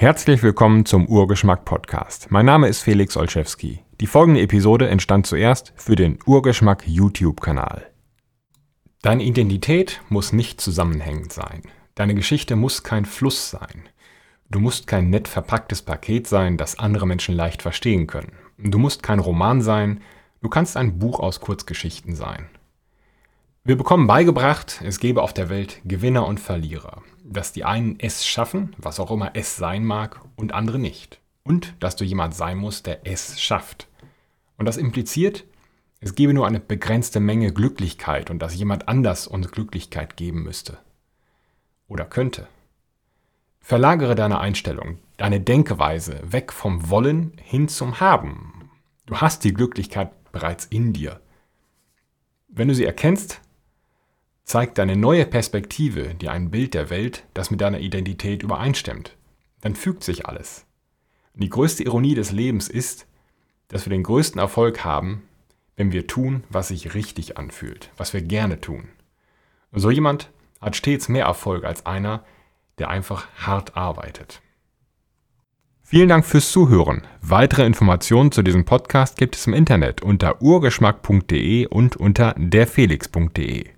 Herzlich willkommen zum Urgeschmack Podcast. Mein Name ist Felix Olszewski. Die folgende Episode entstand zuerst für den Urgeschmack YouTube-Kanal. Deine Identität muss nicht zusammenhängend sein. Deine Geschichte muss kein Fluss sein. Du musst kein nett verpacktes Paket sein, das andere Menschen leicht verstehen können. Du musst kein Roman sein, du kannst ein Buch aus Kurzgeschichten sein. Wir bekommen beigebracht, es gebe auf der Welt Gewinner und Verlierer, dass die einen es schaffen, was auch immer es sein mag, und andere nicht. Und dass du jemand sein musst, der es schafft. Und das impliziert, es gebe nur eine begrenzte Menge Glücklichkeit und dass jemand anders uns Glücklichkeit geben müsste. Oder könnte. Verlagere deine Einstellung, deine Denkeweise weg vom Wollen hin zum Haben. Du hast die Glücklichkeit bereits in dir. Wenn du sie erkennst, zeigt deine neue Perspektive dir ein Bild der Welt, das mit deiner Identität übereinstimmt. Dann fügt sich alles. Und die größte Ironie des Lebens ist, dass wir den größten Erfolg haben, wenn wir tun, was sich richtig anfühlt, was wir gerne tun. Und so jemand hat stets mehr Erfolg als einer, der einfach hart arbeitet. Vielen Dank fürs Zuhören. Weitere Informationen zu diesem Podcast gibt es im Internet unter urgeschmack.de und unter derfelix.de.